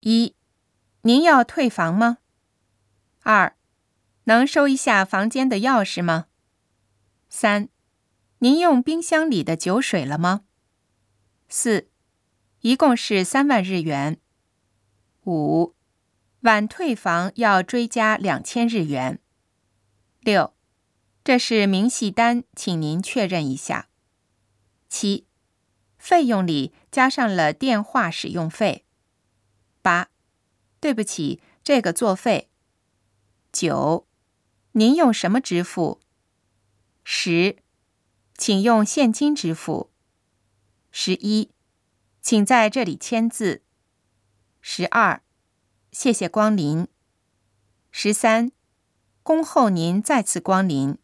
一，您要退房吗？二，能收一下房间的钥匙吗？三，您用冰箱里的酒水了吗？四，一共是三万日元。五，晚退房要追加两千日元。六，这是明细单，请您确认一下。七，费用里加上了电话使用费。八，对不起，这个作废。九，您用什么支付？十，请用现金支付。十一，请在这里签字。十二，谢谢光临。十三，恭候您再次光临。